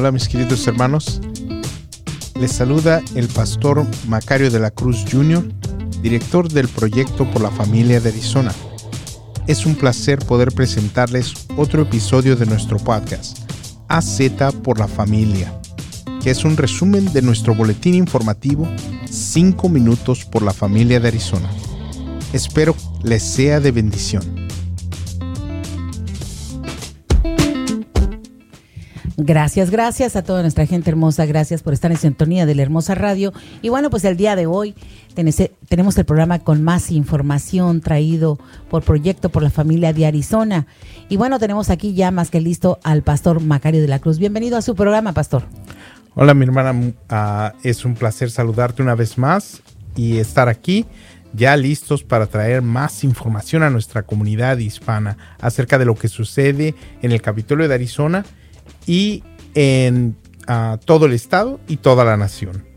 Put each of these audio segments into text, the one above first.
Hola mis queridos hermanos. Les saluda el pastor Macario de la Cruz Jr., director del proyecto por la familia de Arizona. Es un placer poder presentarles otro episodio de nuestro podcast, AZ por la familia, que es un resumen de nuestro boletín informativo 5 minutos por la familia de Arizona. Espero les sea de bendición. Gracias, gracias a toda nuestra gente hermosa. Gracias por estar en sintonía de la hermosa radio. Y bueno, pues el día de hoy tenemos el programa con más información traído por Proyecto por la Familia de Arizona. Y bueno, tenemos aquí ya más que listo al pastor Macario de la Cruz. Bienvenido a su programa, pastor. Hola, mi hermana. Ah, es un placer saludarte una vez más y estar aquí ya listos para traer más información a nuestra comunidad hispana acerca de lo que sucede en el Capitolio de Arizona y en ah, todo el estado y toda la nación.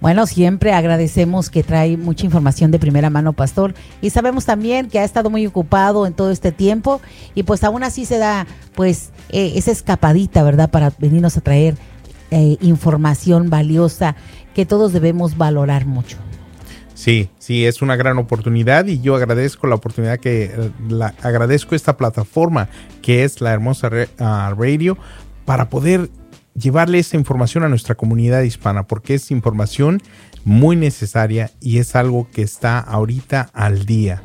Bueno, siempre agradecemos que trae mucha información de primera mano, Pastor. Y sabemos también que ha estado muy ocupado en todo este tiempo y pues aún así se da pues eh, esa escapadita, ¿verdad? Para venirnos a traer eh, información valiosa que todos debemos valorar mucho. Sí, sí, es una gran oportunidad y yo agradezco la oportunidad que eh, la, agradezco esta plataforma que es la hermosa ah, radio para poder llevarle esta información a nuestra comunidad hispana porque es información muy necesaria y es algo que está ahorita al día.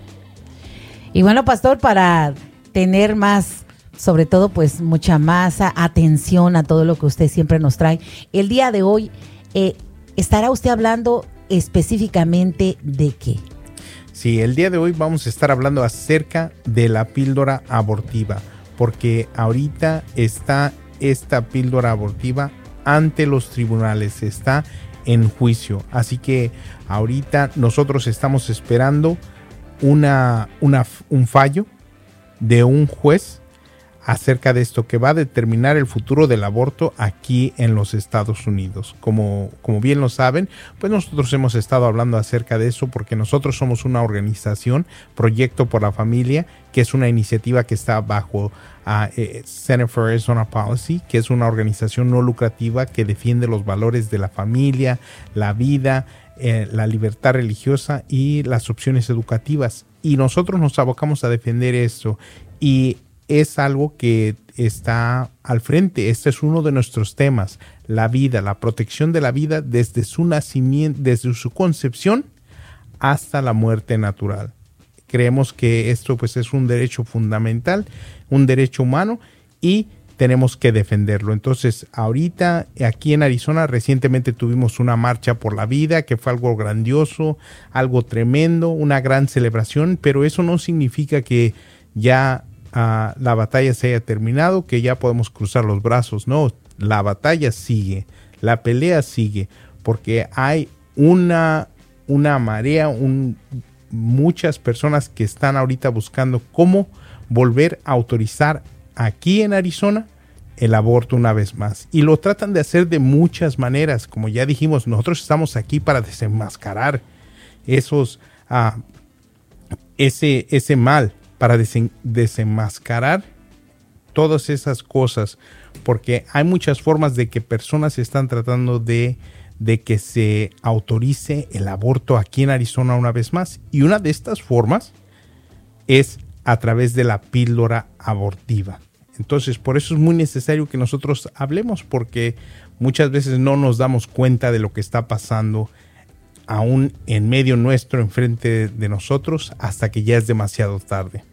Y bueno, pastor, para tener más sobre todo pues mucha más atención a todo lo que usted siempre nos trae. El día de hoy eh, estará usted hablando específicamente de qué? Sí, el día de hoy vamos a estar hablando acerca de la píldora abortiva, porque ahorita está esta píldora abortiva ante los tribunales, está en juicio. Así que ahorita nosotros estamos esperando una, una, un fallo de un juez acerca de esto que va a determinar el futuro del aborto aquí en los Estados Unidos. Como, como bien lo saben, pues nosotros hemos estado hablando acerca de eso porque nosotros somos una organización, Proyecto por la Familia, que es una iniciativa que está bajo uh, Center for Arizona Policy, que es una organización no lucrativa que defiende los valores de la familia, la vida, eh, la libertad religiosa y las opciones educativas. Y nosotros nos abocamos a defender esto. Y es algo que está al frente. Este es uno de nuestros temas, la vida, la protección de la vida desde su nacimiento, desde su concepción hasta la muerte natural. Creemos que esto pues es un derecho fundamental, un derecho humano y tenemos que defenderlo. Entonces, ahorita aquí en Arizona recientemente tuvimos una marcha por la vida que fue algo grandioso, algo tremendo, una gran celebración, pero eso no significa que ya la batalla se haya terminado, que ya podemos cruzar los brazos. No, la batalla sigue, la pelea sigue, porque hay una, una marea, un, muchas personas que están ahorita buscando cómo volver a autorizar aquí en Arizona el aborto una vez más. Y lo tratan de hacer de muchas maneras. Como ya dijimos, nosotros estamos aquí para desenmascarar esos, ah, ese, ese mal para desenmascarar todas esas cosas, porque hay muchas formas de que personas están tratando de, de que se autorice el aborto aquí en Arizona una vez más. Y una de estas formas es a través de la píldora abortiva. Entonces, por eso es muy necesario que nosotros hablemos, porque muchas veces no nos damos cuenta de lo que está pasando aún en medio nuestro, enfrente de nosotros, hasta que ya es demasiado tarde.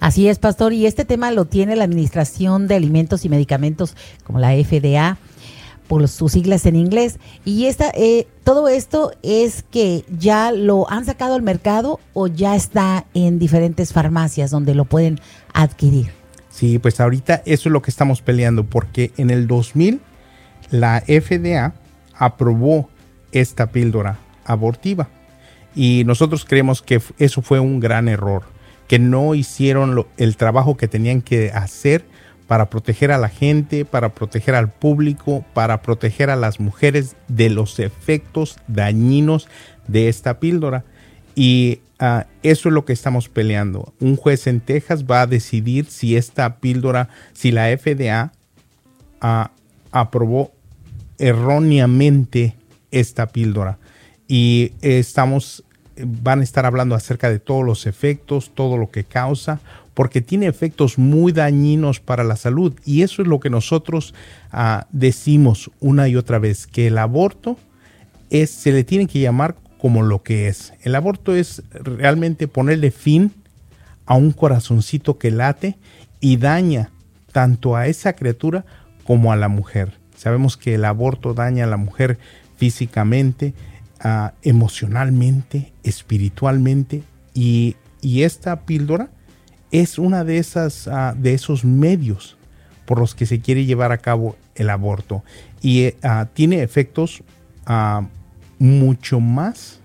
Así es, pastor, y este tema lo tiene la Administración de Alimentos y Medicamentos, como la FDA, por sus siglas en inglés. Y esta, eh, todo esto es que ya lo han sacado al mercado o ya está en diferentes farmacias donde lo pueden adquirir. Sí, pues ahorita eso es lo que estamos peleando, porque en el 2000 la FDA aprobó esta píldora abortiva y nosotros creemos que eso fue un gran error que no hicieron el trabajo que tenían que hacer para proteger a la gente, para proteger al público, para proteger a las mujeres de los efectos dañinos de esta píldora. Y ah, eso es lo que estamos peleando. Un juez en Texas va a decidir si esta píldora, si la FDA ah, aprobó erróneamente esta píldora y estamos van a estar hablando acerca de todos los efectos, todo lo que causa, porque tiene efectos muy dañinos para la salud y eso es lo que nosotros ah, decimos una y otra vez que el aborto es se le tiene que llamar como lo que es. El aborto es realmente ponerle fin a un corazoncito que late y daña tanto a esa criatura como a la mujer. Sabemos que el aborto daña a la mujer físicamente, ah, emocionalmente, espiritualmente y, esta píldora es una de esas ah, de esos medios por los que se quiere llevar a cabo el aborto. Y ah, tiene efectos mucho más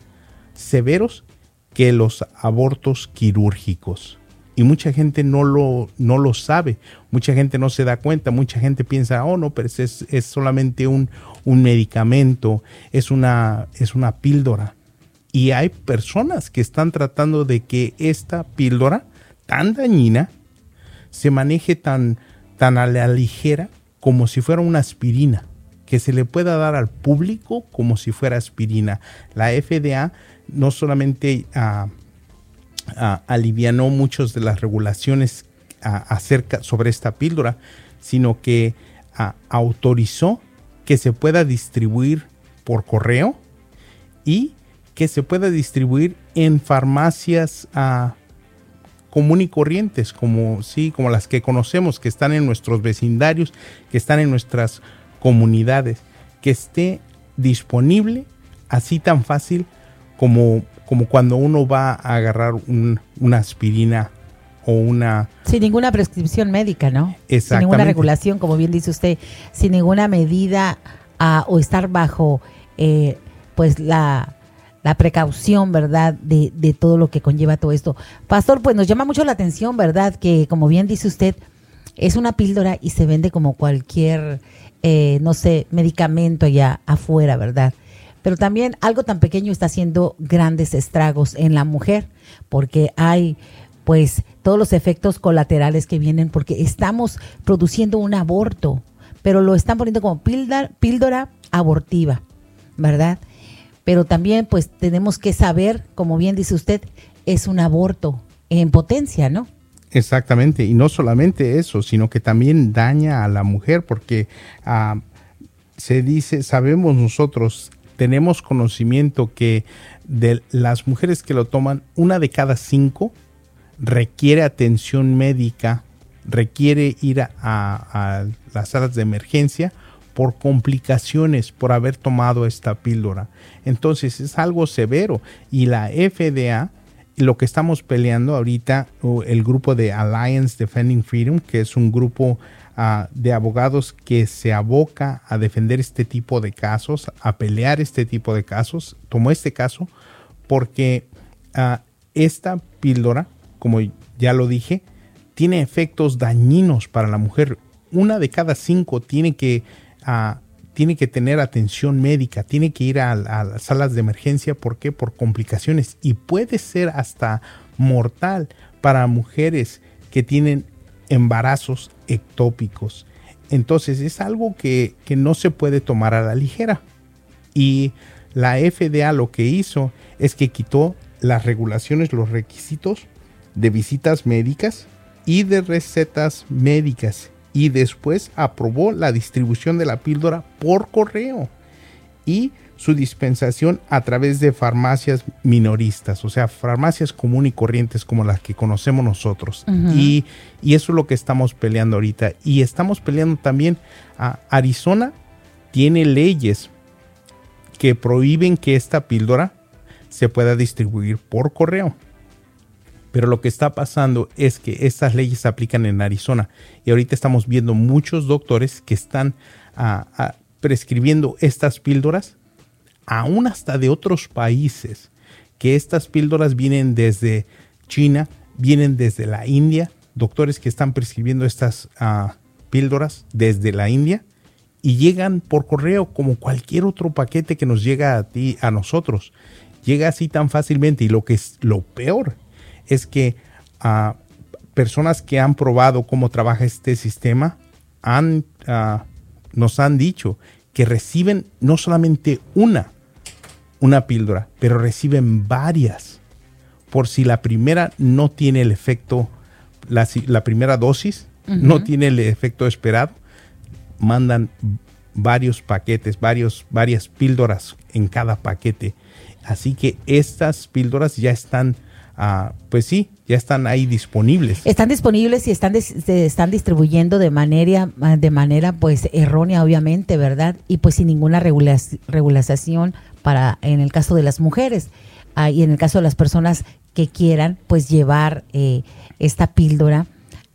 severos que los abortos quirúrgicos y mucha gente no lo, no lo sabe, mucha gente no se da cuenta, mucha gente piensa, oh no, pero es, es solamente un, un, medicamento, es una, es una píldora. Y hay personas que están tratando de que esta píldora tan dañina se maneje tan, tan a la ligera como si fuera una aspirina, que se le pueda dar al público como si fuera aspirina. La FDA no solamente... a ah, alivianó muchas de las regulaciones acerca sobre esta píldora, sino que autorizó que se pueda distribuir por correo y que se pueda distribuir en farmacias común y corrientes, como, sí, como las que conocemos, que están en nuestros vecindarios, que están en nuestras comunidades, que esté disponible así tan fácil como como cuando uno va a agarrar una aspirina o una... Sin ninguna prescripción médica, ¿no? Sin ninguna regulación, como bien dice usted, sin ninguna medida ah, o estar bajo eh, pues la, precaución, ¿verdad? De, de, todo lo que conlleva todo esto. Pastor, pues nos llama mucho la atención, ¿verdad? Que como bien dice usted, es una píldora y se vende como cualquier, eh, no sé, medicamento allá afuera, ¿verdad? Pero también algo tan pequeño está haciendo grandes estragos en la mujer, porque hay pues todos los efectos colaterales que vienen, porque estamos produciendo un aborto, pero lo están poniendo como píldora, píldora abortiva, ¿verdad? Pero también pues tenemos que saber, como bien dice usted, es un aborto en potencia, ¿no? Exactamente, y no solamente eso, sino que también daña a la mujer, porque ah, se dice, sabemos nosotros tenemos conocimiento que de las mujeres que lo toman, una de cada cinco requiere atención médica, requiere ir a, las salas de emergencia por complicaciones por haber tomado esta píldora. Entonces es algo severo y la FDA, lo que estamos peleando ahorita, el grupo de Alliance Defending Freedom, que es un grupo de abogados que se aboca a defender este tipo de casos, a pelear este tipo de casos. Tomó este caso porque ah, esta píldora, como ya lo dije, tiene efectos dañinos para la mujer. Una de cada cinco tiene que, ah, tiene que tener atención médica, tiene que ir a, a las salas de emergencia. ¿Por qué? Por complicaciones. Y puede ser hasta mortal para mujeres que tienen embarazos ectópicos. Entonces es algo que, no se puede tomar a la ligera. Y la FDA lo que hizo es que quitó las regulaciones, los requisitos de visitas médicas y de recetas médicas y después aprobó la distribución de la píldora por correo y su dispensación a través de farmacias minoristas, o sea, farmacias común y corrientes como las que conocemos nosotros. y, eso es lo que estamos peleando ahorita. Y estamos peleando también a Arizona tiene leyes que prohíben que esta píldora se pueda distribuir por correo. Pero lo que está pasando es que estas leyes se aplican en Arizona. Y ahorita estamos viendo muchos doctores que están ah, ah, prescribiendo estas píldoras aún hasta de otros países, que estas píldoras vienen desde China, vienen desde la India, doctores que están prescribiendo estas ah, píldoras desde la India y llegan por correo como cualquier otro paquete que nos llega a ti, a nosotros. Llega así tan fácilmente y lo que es lo peor es que uh, personas que han probado cómo trabaja este sistema han uh, nos han dicho que reciben no solamente una, una píldora, pero reciben varias. Por si la primera no tiene el efecto, la, la primera dosis no tiene el efecto esperado, mandan varios paquetes, varios, varias píldoras en cada paquete. Así que estas píldoras ya están, ah, pues sí, ya están ahí disponibles. Están disponibles y están, se están distribuyendo de manera, de manera pues errónea, obviamente, ¿verdad? Y pues sin ninguna regulación para, en el caso de las mujeres ah, y en el caso de las personas que quieran pues llevar eh, esta píldora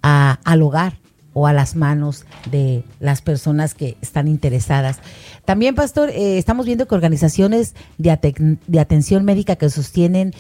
a, al hogar o a las manos de las personas que están interesadas. También, Pastor, eh, estamos viendo que organizaciones de, de atención médica que sostienen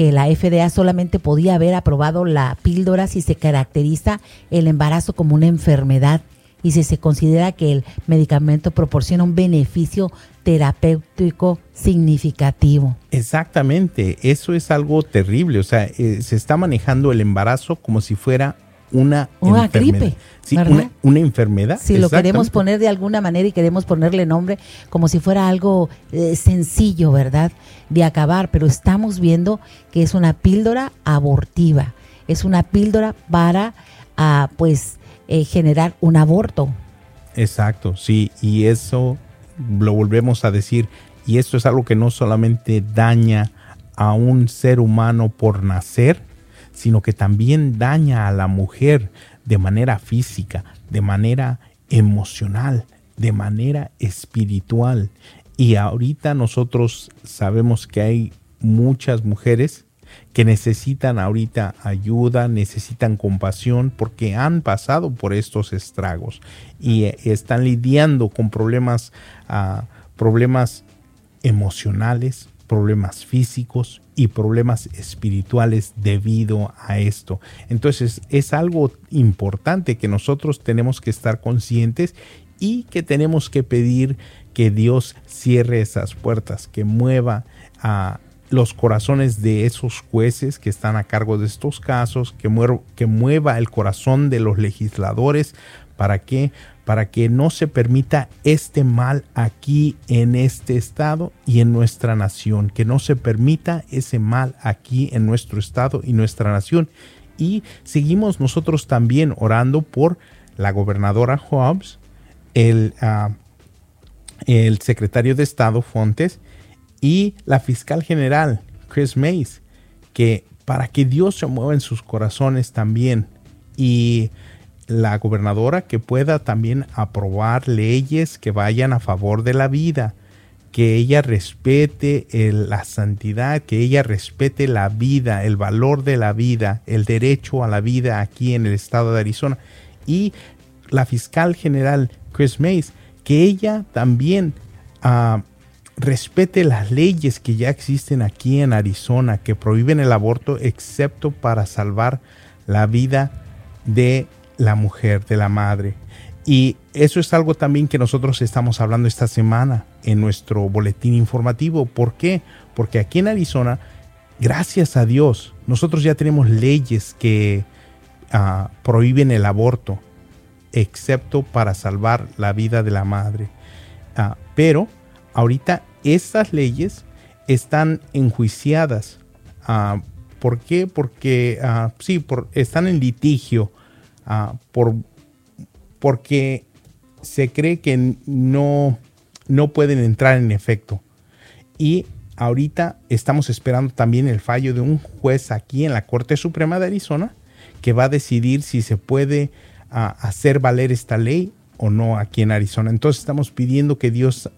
que la FDA solamente podía haber aprobado la píldora si se caracteriza el embarazo como una enfermedad y si se considera que el medicamento proporciona un beneficio terapéutico significativo. Exactamente, eso es algo terrible, o sea, eh, se está manejando el embarazo como si fuera una, una gripe. Sí, una, enfermedad. Si lo queremos poner de alguna manera y queremos ponerle nombre como si fuera algo eh, sencillo, ¿verdad? De acabar, pero estamos viendo que es una píldora abortiva. Es una píldora para, ah, pues, eh, generar un aborto. Exacto, sí, y eso lo volvemos a decir, y esto es algo que no solamente daña a un ser humano por nacer, sino que también daña a la mujer de manera física, de manera emocional, de manera espiritual. Y ahorita nosotros sabemos que hay muchas mujeres que necesitan ahorita ayuda, necesitan compasión porque han pasado por estos estragos y eh, están lidiando con problemas, uh, problemas emocionales, problemas físicos y problemas espirituales debido a esto. Entonces es algo importante que nosotros tenemos que estar conscientes y que tenemos que pedir que Dios cierre esas puertas, que mueva a los corazones de esos jueces que están a cargo de estos casos, que, que mueva el corazón de los legisladores para que para que no se permita este mal aquí en este estado y en nuestra nación, que no se permita ese mal aquí en nuestro estado y nuestra nación. Y seguimos nosotros también orando por la gobernadora Hobbs, el, ah, el secretario de Estado Fontes y la fiscal general Chris Mays, que para que Dios se mueva en sus corazones también y la gobernadora que pueda también aprobar leyes que vayan a favor de la vida, que ella respete la santidad, que ella respete la vida, el valor de la vida, el derecho a la vida aquí en el estado de Arizona. Y la fiscal general Chris Mays, que ella también ah, respete las leyes que ya existen aquí en Arizona, que prohíben el aborto excepto para salvar la vida de la mujer, de la madre. Y eso es algo también que nosotros estamos hablando esta semana en nuestro boletín informativo. ¿Por qué? Porque aquí en Arizona, gracias a Dios, nosotros ya tenemos leyes que ah, prohíben el aborto, excepto para salvar la vida de la madre. Ah, pero ahorita estas leyes están enjuiciadas. Uh, ¿Por qué? Porque sí, por, están en litigio Ah, por, porque se cree que no, no pueden entrar en efecto. Y ahorita estamos esperando también el fallo de un juez aquí en la Corte Suprema de Arizona que va a decidir si se puede ah, hacer valer esta ley o no aquí en Arizona. Entonces estamos pidiendo que Dios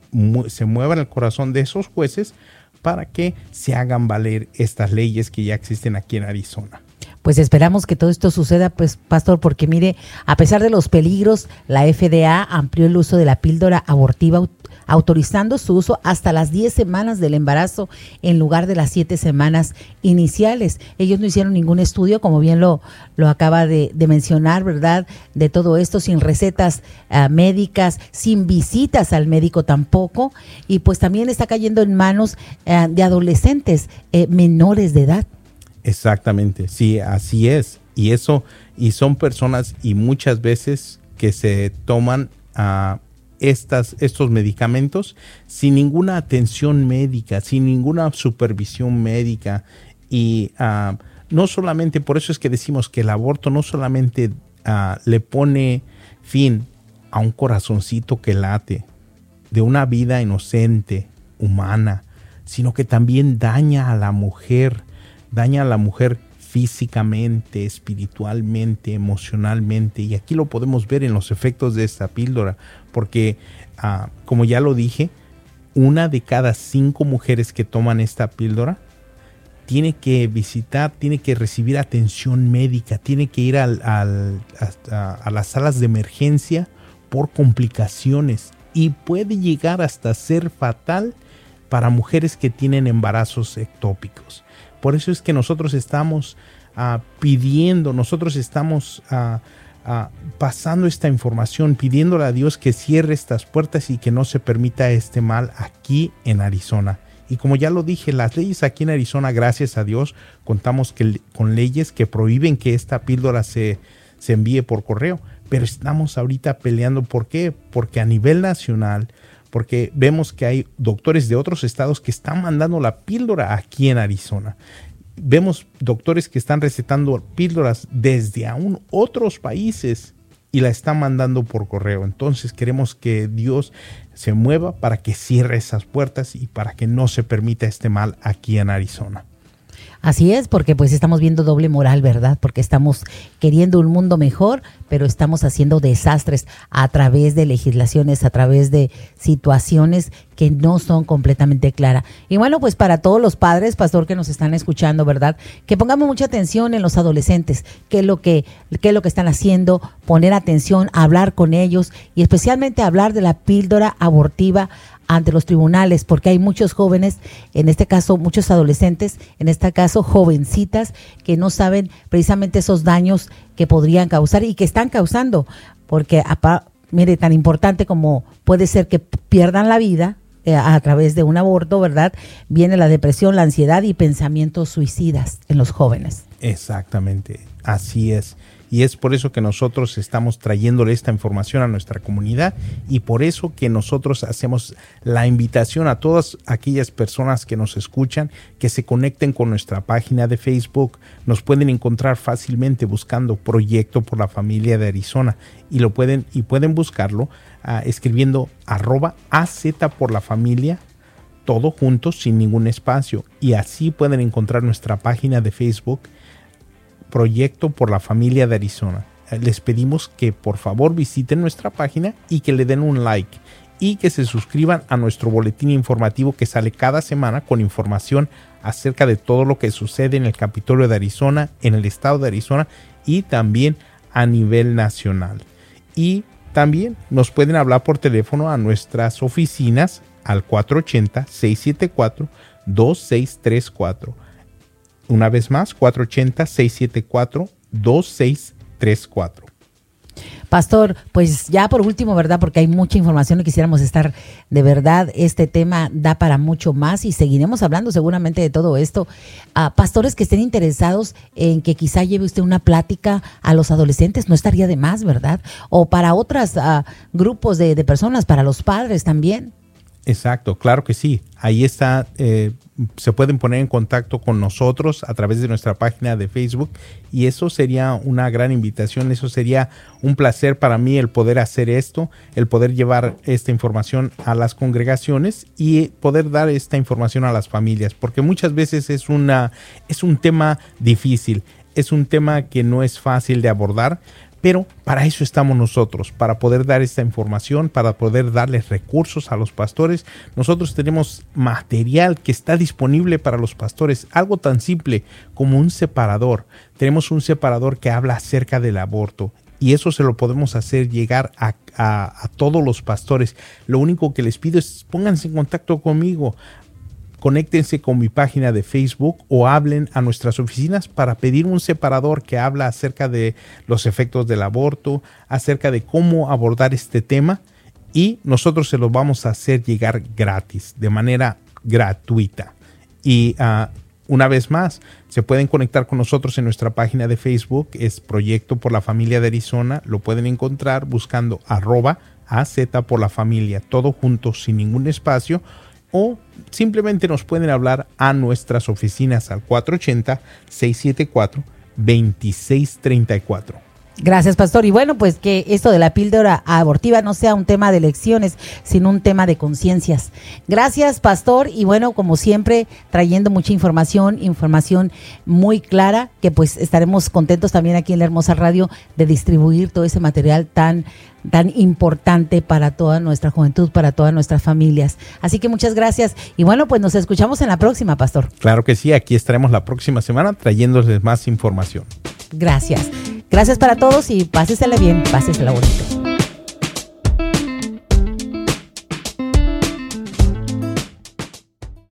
se mueva en el corazón de esos jueces para que se hagan valer estas leyes que ya existen aquí en Arizona pues esperamos que todo esto suceda, pues, pastor, porque mire, a pesar de los peligros, la FDA amplió el uso de la píldora abortiva autorizando su uso hasta las 10 semanas del embarazo en lugar de las 7 semanas iniciales. Ellos no hicieron ningún estudio, como bien lo, lo acaba de, mencionar, ¿verdad? De todo esto, sin recetas ah, médicas, sin visitas al médico tampoco, y pues también está cayendo en manos ah, de adolescentes eh, menores de edad. Exactamente, sí, así es. Y eso, y son personas y muchas veces que se toman estas, estos medicamentos sin ninguna atención médica, sin ninguna supervisión médica. Y ah, no solamente, por eso es que decimos que el aborto no solamente ah, le pone fin a un corazoncito que late, de una vida inocente, humana, sino que también daña a la mujer, daña a la mujer físicamente, espiritualmente, emocionalmente. Y aquí lo podemos ver en los efectos de esta píldora, porque ah, como ya lo dije, una de cada cinco mujeres que toman esta píldora tiene que visitar, tiene que recibir atención médica, tiene que ir a, a las salas de emergencia por complicaciones y puede llegar hasta ser fatal para mujeres que tienen embarazos ectópicos. Por eso es que nosotros estamos ah, pidiendo, nosotros estamos ah, ah, pasando esta información, pidiéndole a Dios que cierre estas puertas y que no se permita este mal aquí en Arizona. Y como ya lo dije, las leyes aquí en Arizona, gracias a Dios, contamos con leyes que prohíben que esta píldora se, se envíe por correo. Pero estamos ahorita peleando. ¿Por qué? Porque a nivel nacional porque vemos que hay doctores de otros estados que están mandando la píldora aquí en Arizona. Vemos doctores que están recetando píldoras desde aún otros países y la están mandando por correo. Entonces queremos que Dios se mueva para que cierre esas puertas y para que no se permita este mal aquí en Arizona. Así es, porque pues estamos viendo doble moral, ¿verdad? Porque estamos queriendo un mundo mejor, pero estamos haciendo desastres a través de legislaciones, a través de situaciones que no son completamente claras. Y bueno, pues para todos los padres, pastor, que nos están escuchando, ¿verdad? Que pongamos mucha atención en los adolescentes, qué es lo que, qué es lo que están haciendo, poner atención, hablar con ellos y especialmente hablar de la píldora abortiva ante los tribunales, porque hay muchos jóvenes, en este caso muchos adolescentes, en este caso jovencitas, que no saben precisamente esos daños que podrían causar y que están causando, porque mire, tan importante como puede ser que pierdan la vida eh, a través de un aborto, ¿verdad? Viene la depresión, la ansiedad y pensamientos suicidas en los jóvenes. Exactamente, así es y es por eso que nosotros estamos trayéndole esta información a nuestra comunidad y por eso que nosotros hacemos la invitación a todas aquellas personas que nos escuchan que se conecten con nuestra página de Facebook. Nos pueden encontrar fácilmente buscando Proyecto por la Familia de Arizona y lo pueden y pueden buscarlo ah, escribiendo arroba AZ por la familia todo junto sin ningún espacio y así pueden encontrar nuestra página de Facebook Proyecto por la Familia de Arizona. Les pedimos que por favor visiten nuestra página y que le den un like y que se suscriban a nuestro boletín informativo que sale cada semana con información acerca de todo lo que sucede en el Capitolio de Arizona, en el estado de Arizona y también a nivel nacional. Y también nos pueden hablar por teléfono a nuestras oficinas al 480-674-2634 una vez más, 480-674-2634. Pastor, pues ya por último, ¿verdad? Porque hay mucha información y quisiéramos estar de verdad, este tema da para mucho más y seguiremos hablando seguramente de todo esto. a pastores que estén interesados en que quizá lleve usted una plática a los adolescentes, no estaría de más, ¿verdad? O para otros grupos de, de personas, para los padres también. Exacto, claro que sí. Ahí está, eh, se pueden poner en contacto con nosotros a través de nuestra página de Facebook y eso sería una gran invitación, eso sería un placer para mí el poder hacer esto, el poder llevar esta información a las congregaciones y poder dar esta información a las familias, porque muchas veces es, una, es un tema difícil, es un tema que no es fácil de abordar, pero para eso estamos nosotros, para poder dar esta información, para poder darles recursos a los pastores. Nosotros tenemos material que está disponible para los pastores, algo tan simple como un separador. Tenemos un separador que habla acerca del aborto y eso se lo podemos hacer llegar a, todos los pastores. Lo único que les pido es pónganse en contacto conmigo conéctense con mi página de Facebook o hablen a nuestras oficinas para pedir un separador que habla acerca de los efectos del aborto, acerca de cómo abordar este tema y nosotros se lo vamos a hacer llegar gratis, de manera gratuita. Y ah, una vez más, se pueden conectar con nosotros en nuestra página de Facebook, es Proyecto por la Familia de Arizona, lo pueden encontrar buscando arroba AZ por la familia, todo junto sin ningún espacio o simplemente nos pueden hablar a nuestras oficinas al 480-674-2634. Gracias, pastor. Y bueno, pues que esto de la píldora abortiva no sea un tema de elecciones, sino un tema de conciencias. Gracias, pastor. Y bueno, como siempre, trayendo mucha información, información muy clara, que pues estaremos contentos también aquí en la Hermosa Radio de distribuir todo ese material tan tan importante para toda nuestra juventud, para todas nuestras familias. Así que muchas gracias y bueno, pues nos escuchamos en la próxima, pastor. Claro que sí, aquí estaremos la próxima semana trayéndoles más información. Gracias. Gracias para todos y pásesela bien, pásesela bonito.